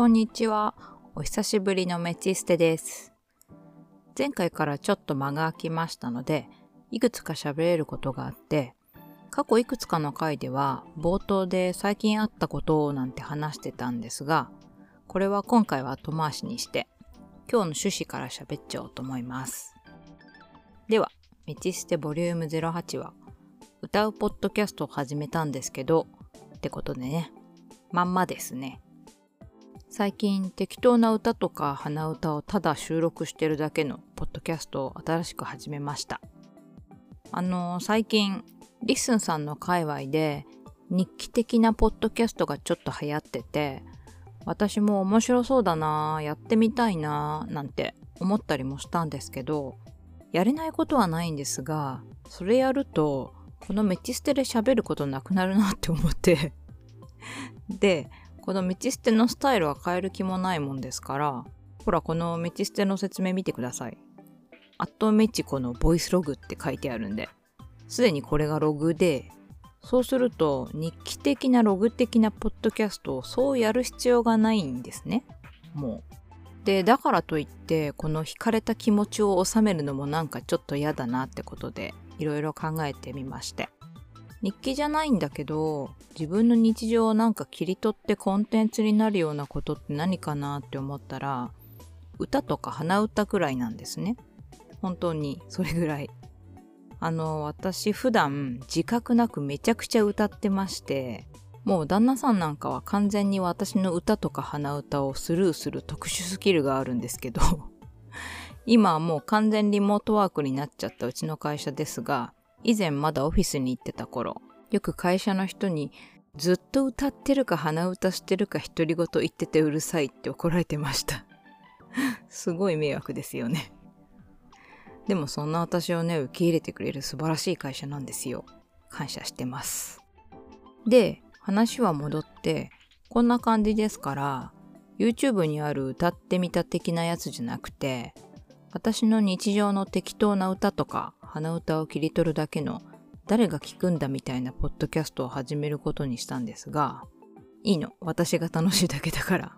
こんにちは。お久しぶりのメチステです。前回からちょっと間が空きましたので、いくつか喋れることがあって、過去いくつかの回では冒頭で最近あったことをなんて話してたんですが、これは今回は後回しにして、今日の趣旨から喋っちゃおうと思います。では、メチステボリューム08は、歌うポッドキャストを始めたんですけど、ってことでね、まんまですね。最近適当な歌とか鼻歌をただ収録してるだけのポッドキャストを新しく始めました。あの最近、 LISTEN さんの界隈で日記的なポッドキャストがちょっと流行ってて、私も面白そうだなやってみたいななんて思ったりもしたんですけど、やれないことはないんですが、それやると、このメチステで喋ることなくなるなって思って。で、このメチステのスタイルは変える気もないもんですから、ほらこのメチステの説明見てください。アットメチコのボイスログって書いてあるんで、すでにこれがログで、そうすると日記的なログ的なポッドキャストをそうやる必要がないんですね。もう。で、だからといって、この惹かれた気持ちを収めるのもなんかちょっと嫌だなってことで、いろいろ考えてみまして。日記じゃないんだけど、自分の日常をなんか切り取ってコンテンツになるようなことって何かなって思ったら、歌とか鼻歌くらいなんですね。本当に、それぐらい。あの、私普段自覚なくめちゃくちゃ歌ってまして、もう旦那さんなんかは完全に私の歌とか鼻歌をスルーする特殊スキルがあるんですけど、今はもう完全リモートワークになっちゃったうちの会社ですが、以前まだオフィスに行ってた頃、よく会社の人にずっと歌ってるか鼻歌してるか独り言言っててうるさいって怒られてました。すごい迷惑ですよね。でもそんな私をね、受け入れてくれる素晴らしい会社なんですよ。感謝してます。で、話は戻って、こんな感じですから、YouTube にある歌ってみた的なやつじゃなくて、私の日常の適当な歌とか鼻歌を切り取るだけの誰が聞くんだみたいなポッドキャストを始めることにしたんですが、いいの。私が楽しいだけだから。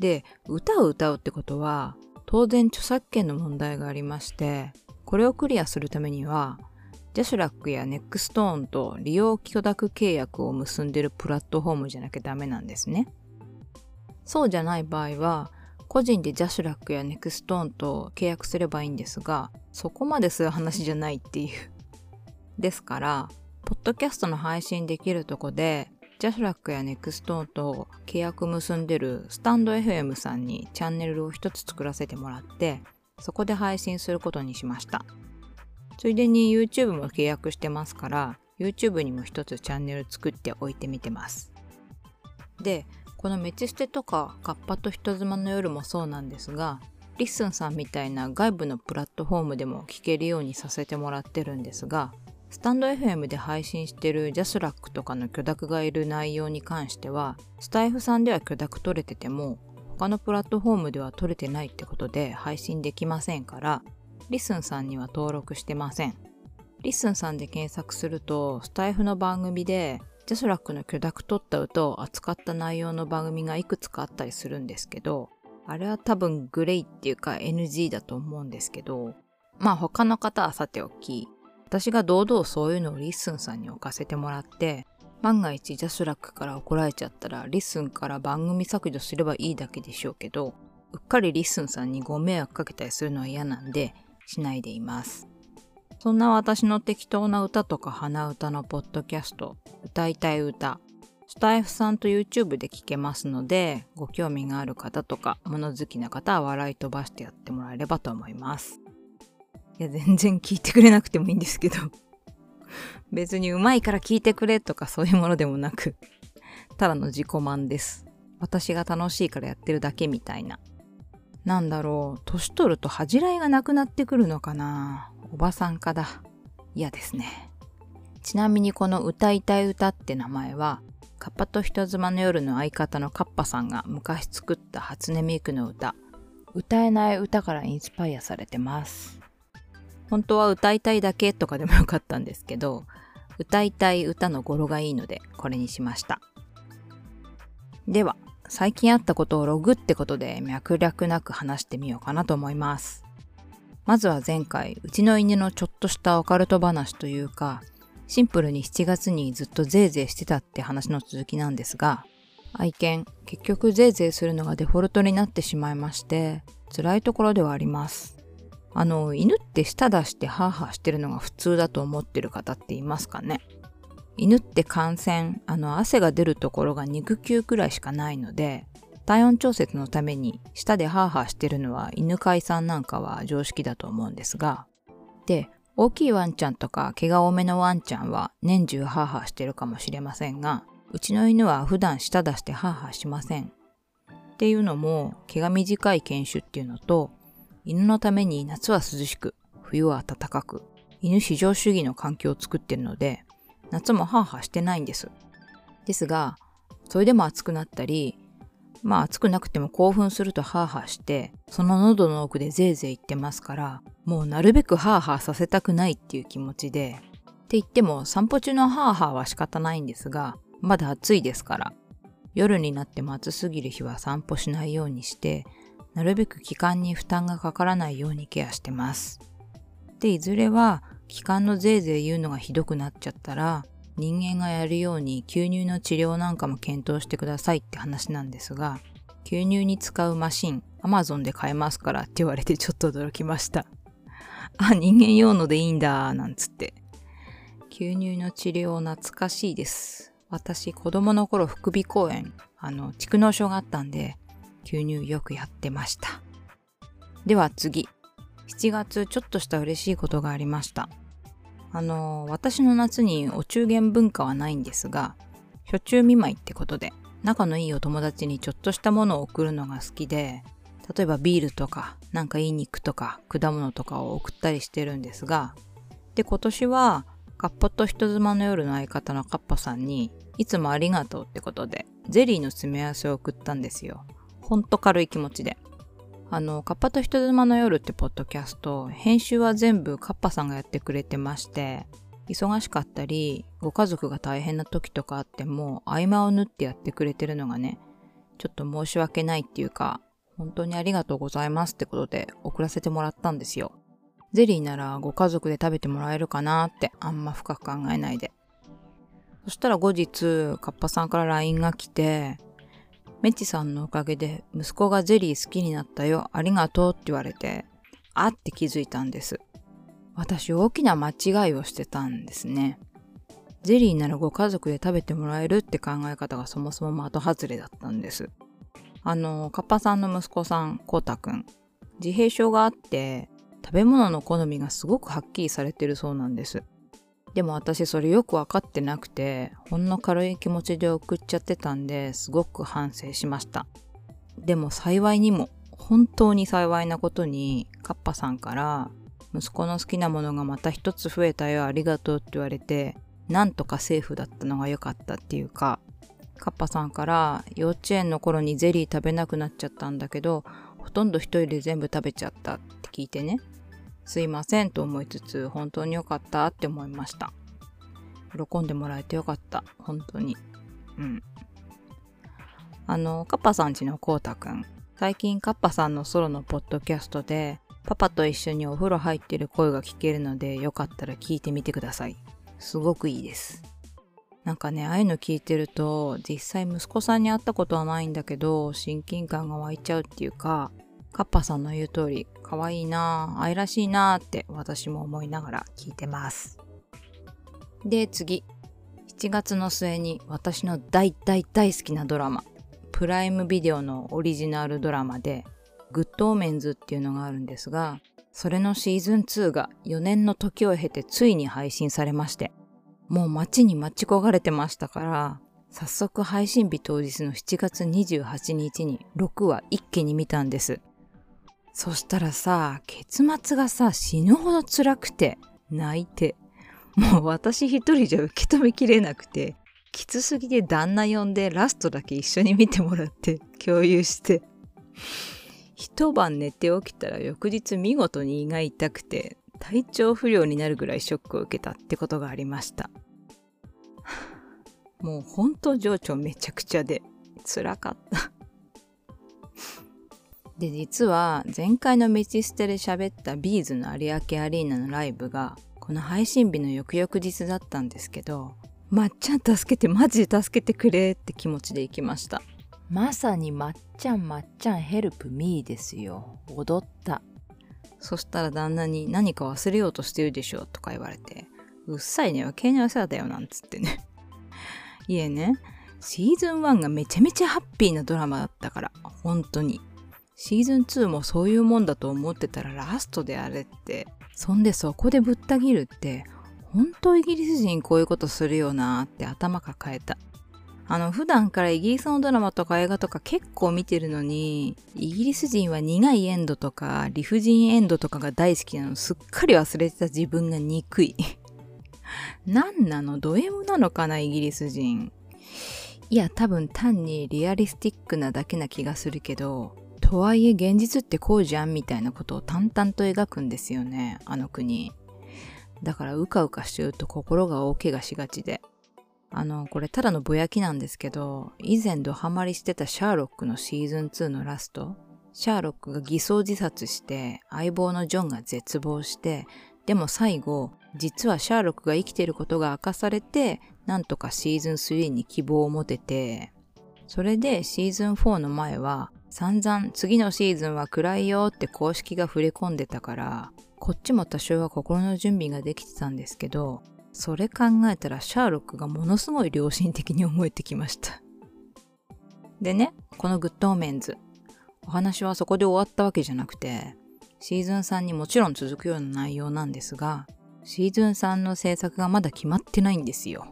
で、歌を歌うってことは、当然著作権の問題がありまして、これをクリアするためには、 JASRAC や NexTone と利用許諾契約を結んでるプラットフォームじゃなきゃダメなんですね。そうじゃない場合は、個人で JASRAC や NexTone と契約すればいいんですが、そこまでする話じゃないっていう。ですから、ポッドキャストの配信できるとこで、 JASRAC や NexTone と契約結んでるスタンド FM さんにチャンネルを一つ作らせてもらって、そこで配信することにしました。ついでに YouTube も契約してますから、YouTube にも一つチャンネル作っておいてみてます。で、このメチステとかカッパと人妻の夜もそうなんですが、 LISTEN さんみたいな外部のプラットフォームでも聞けるようにさせてもらってるんですが、スタンド FM で配信してる JASRAC とかの許諾がいる内容に関しては、スタイフさんでは許諾取れてても、他のプラットフォームでは取れてないってことで配信できませんから、 LISTEN さんには登録してません。 LISTEN さんで検索すると、スタイフの番組で、JASRAC の許諾取った歌を扱った内容の番組がいくつかあったりするんですけど、あれは多分グレイっていうか NG だと思うんですけど、まあ他の方はさておき、私が堂々そういうのを LISTEN さんに置かせてもらって、万が一 JASRAC から怒られちゃったら LISTEN から番組削除すればいいだけでしょうけど、うっかり LISTEN さんにご迷惑かけたりするのは嫌なんで、しないでいます。そんな私の適当な歌とか鼻歌のポッドキャスト、歌いたい歌、スタイフさんと YouTube で聞けますので、ご興味がある方とか、物好きな方は笑い飛ばしてやってもらえればと思います。いや、全然聞いてくれなくてもいいんですけど、別にうまいから聞いてくれとかそういうものでもなく、ただの自己満です。私が楽しいからやってるだけみたいな。なんだろう、年取ると恥じらいがなくなってくるのかなおばさんかだ。嫌ですね。ちなみにこの歌いたい歌って名前は、カッパと人妻の夜の相方のカッパさんが昔作った初音ミクの歌、歌えない歌からインスパイアされてます。本当は歌いたいだけとかでもよかったんですけど、歌いたい歌の語呂がいいのでこれにしました。では、最近あったことをログってことで脈略なく話してみようかなと思います。まずは前回、うちの犬のちょっとしたオカルト話というか、シンプルに7月にずっとゼーゼーしてたって話の続きなんですが、愛犬、結局ゼーゼーするのがデフォルトになってしまいまして、辛いところではあります。あの、犬って舌出してハーハーしてるのが普通だと思ってる方っていますかね？犬って感染、あの、汗が出るところが肉球くらいしかないので、体温調節のために舌でハーハーしてるのは犬飼いさんなんかは常識だと思うんですが、で、大きいワンちゃんとか毛が多めのワンちゃんは年中ハーハーしてるかもしれませんが、うちの犬は普段舌出してハーハーしません。っていうのも毛が短い犬種っていうのと、犬のために夏は涼しく、冬は暖かく、犬至上主義の環境を作ってるので、夏もハーハーしてないんです。ですが、それでも暑くなったり、まあ暑くなくても興奮するとハーハーして、その喉の奥でゼーゼー言ってますから、もうなるべくハーハーさせたくないっていう気持ちで、って言っても散歩中のハーハーは仕方ないんですが、まだ暑いですから、夜になっても暑すぎる日は散歩しないようにして、なるべく気管に負担がかからないようにケアしてます。で、いずれは気管のゼーゼー言うのがひどくなっちゃったら、人間がやるように吸入の治療なんかも検討してくださいって話なんですが、吸入に使うマシン、Amazon で買えますからって言われてちょっと驚きました。あ、人間用のでいいんだ、なんつって。吸入の治療懐かしいです。私、子供の頃、副鼻公園、あの、蓄膿症があったんで、吸入よくやってました。では次。7月、ちょっとした嬉しいことがありました。あの、私の夏にお中元文化はないんですが、初中見舞いってことで、仲のいいお友達にちょっとしたものを送るのが好きで、例えばビールとか、なんかいい肉とか、果物とかを送ったりしてるんですが、で、今年は、カッパと人妻の夜の相方のカッパさんに、いつもありがとうってことで、ゼリーの詰め合わせを送ったんですよ。ほんと軽い気持ちで。あの、カッパと人妻の夜ってポッドキャスト、編集は全部カッパさんがやってくれてまして、忙しかったり、ご家族が大変な時とかあっても、合間を縫ってやってくれてるのがね、ちょっと申し訳ないっていうか、本当にありがとうございますってことで送らせてもらったんですよ。ゼリーならご家族で食べてもらえるかなってあんま深く考えないで。そしたら後日、カッパさんから LINE が来て、メッチさんのおかげで息子がゼリー好きになったよ。ありがとうって言われて、あって気づいたんです。私大きな間違いをしてたんですね。ゼリーならご家族で食べてもらえるって考え方がそもそも的外れだったんです。あの、カッパさんの息子さん、コータくん、自閉症があって、食べ物の好みがすごくはっきりされてるそうなんです。でも私それよくわかってなくて、ほんの軽い気持ちで送っちゃってたんですごく反省しました。でも幸いにも、本当に幸いなことに、カッパさんから、息子の好きなものがまた一つ増えたよ、ありがとうって言われて、なんとかセーフだったのが良かったっていうか、カッパさんから幼稚園の頃にゼリー食べなくなっちゃったんだけど、ほとんど一人で全部食べちゃったって聞いてね。すいませんと思いつつ、本当に良かったって思いました。喜んでもらえてよかった。本当に。うん。あの、カッパさんちのコータくん。最近カッパさんのソロのポッドキャストで、パパと一緒にお風呂入ってる声が聞けるので、よかったら聞いてみてください。すごくいいです。なんかね、ああいうの聞いてると、実際息子さんに会ったことはないんだけど、親近感が湧いちゃうっていうか、カッパさんの言う通り、可愛いなぁ、愛らしいなぁって私も思いながら聞いてます。で、次。7月の末に私の大大大好きなドラマ、プライムビデオのオリジナルドラマで、グッドオーメンズっていうのがあるんですが、それのシーズン2が4年の時を経てついに配信されまして、もう待ちに待ち焦がれてましたから、早速配信日当日の7月28日に6話一気に見たんです。そしたらさ、結末がさ、死ぬほど辛くて、泣いて。もう私一人じゃ受け止めきれなくて、きつすぎで旦那呼んでラストだけ一緒に見てもらって共有して。一晩寝て起きたら翌日見事に胃が痛くて体調不良になるぐらいショックを受けたってことがありました。もうほんと情緒めちゃくちゃで辛かった。で、実は前回のメチステで喋ったビーズの有明アリーナのライブが、この配信日の翌々日だったんですけど、まっちゃん助けて、マジで助けてくれって気持ちで行きました。まさにまっちゃんまっちゃんヘルプミーですよ。踊った。そしたら旦那に何か忘れようとしてるでしょとか言われて、うっさいね、余計な世話だよなんつってね。いえね、シーズン1がめちゃめちゃハッピーなドラマだったから、本当に。シーズン2もそういうもんだと思ってたらラストであれって、そんでそこでぶった切るって、本当イギリス人こういうことするよなって頭抱えた。あの、普段からイギリスのドラマとか映画とか結構見てるのに、イギリス人は苦いエンドとか理不尽エンドとかが大好きなのすっかり忘れてた自分が憎い。何なの？ド M なのかな？イギリス人。いや、多分単にリアリスティックなだけな気がするけど、とはいえ現実ってこうじゃんみたいなことを淡々と描くんですよね、あの国。だからうかうかしてると心が大怪我しがちで。あの、これただのぼやきなんですけど、以前ドハマりしてたシャーロックのシーズン2のラスト、シャーロックが偽装自殺して相棒のジョンが絶望して、でも最後、実はシャーロックが生きていることが明かされて、なんとかシーズン3に希望を持てて、それでシーズン4の前は散々次のシーズンは暗いよって公式が触れ込んでたから、こっちも多少は心の準備ができてたんですけど、それ考えたらシャーロックがものすごい良心的に思えてきました。でね、このグッドオーメンズ。お話はそこで終わったわけじゃなくて、シーズン3にもちろん続くような内容なんですが、シーズン3の制作がまだ決まってないんですよ。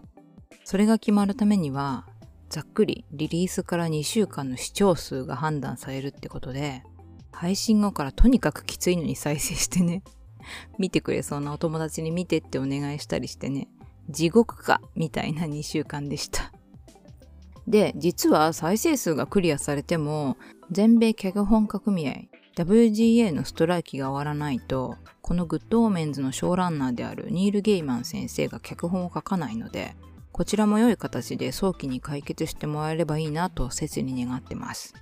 それが決まるためには、ざっくりリリースから2週間の視聴数が判断されるってことで、配信後からとにかくきついのに再生してね、見てくれそうなお友達に見てってお願いしたりしてね、地獄かみたいな2週間でした。で、実は再生数がクリアされても、全米脚本家組合 WGA のストライキが終わらないと、このグッドオーメンズのショーランナーであるニール・ゲイマン先生が脚本を書かないので、こちらも良い形で早期に解決してもらえればいいなと切に願ってます。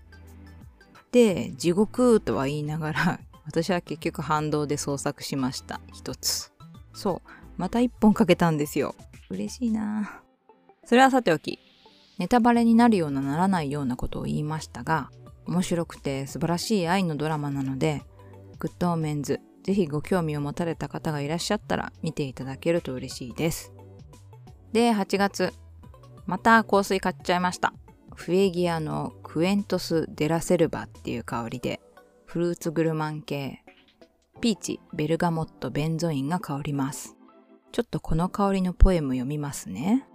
で、地獄とは言いながら、私は結局反動で創作しました。一つ。そう。また一本書けたんですよ。嬉しいなそれはさておき、ネタバレになるようなならないようなことを言いましたが、面白くて素晴らしい愛のドラマなので、 Good Omens、ぜひご興味を持たれた方がいらっしゃったら見ていただけると嬉しいです。で、8月、また香水買っちゃいました。フエギアの Cuentos de la Selva っていう香りで、フルーツグルマン系、ピーチ、ベルガモット、ベンゾインが香ります。ちょっとこの香りのポエム読みますね。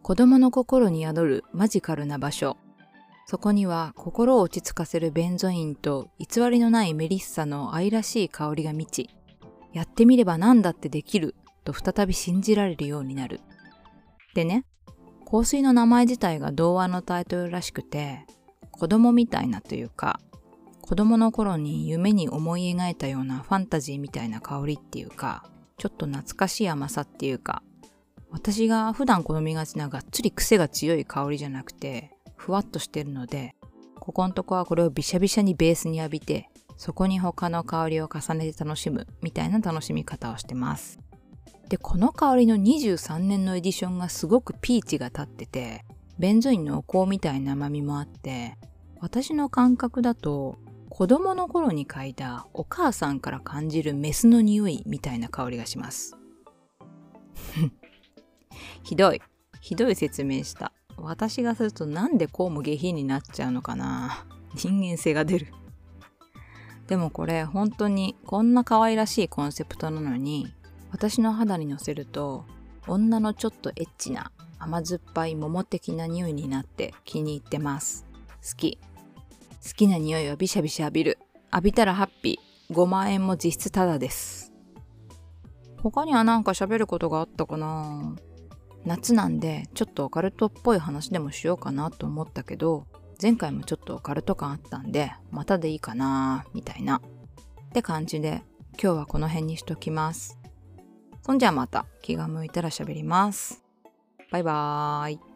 子供の心に宿るマジカルな場所。そこには心を落ち着かせるベンゾインと偽りのないメリッサの愛らしい香りが満ち、やってみれば何だってできると再び信じられるようになる。でね、香水の名前自体が童話のタイトルらしくて、子供みたいなというか、子供の頃に夢に思い描いたようなファンタジーみたいな香りっていうか、ちょっと懐かしい甘さっていうか、私が普段好みがちながっつり癖が強い香りじゃなくて、ふわっとしてるので、ここのとこはこれをびしゃびしゃにベースに浴びて、そこに他の香りを重ねて楽しむみたいな楽しみ方をしてます。で、この香りの23年のエディションがすごくピーチが立ってて、ベンゾインのお香みたいな甘みもあって、私の感覚だと子供の頃に嗅いだお母さんから感じるメスの匂いみたいな香りがします。ひどい。ひどい説明した。私がするとなんでこうも下品になっちゃうのかな。人間性が出る。でもこれ本当にこんな可愛らしいコンセプトなのに私の肌にのせると女のちょっとエッチな甘酸っぱい桃的な匂いになって気に入ってます。好き。好きな匂いをビシャビシャ浴びる。浴びたらハッピー。5万円も実質タダです。他には何か喋ることがあったかな？夏なんでちょっとオカルトっぽい話でもしようかなと思ったけど前回もちょっとオカルト感あったんでまたでいいかなみたいなって感じで今日はこの辺にしときますそんじゃあまた気が向いたら喋ります。バイバーイ。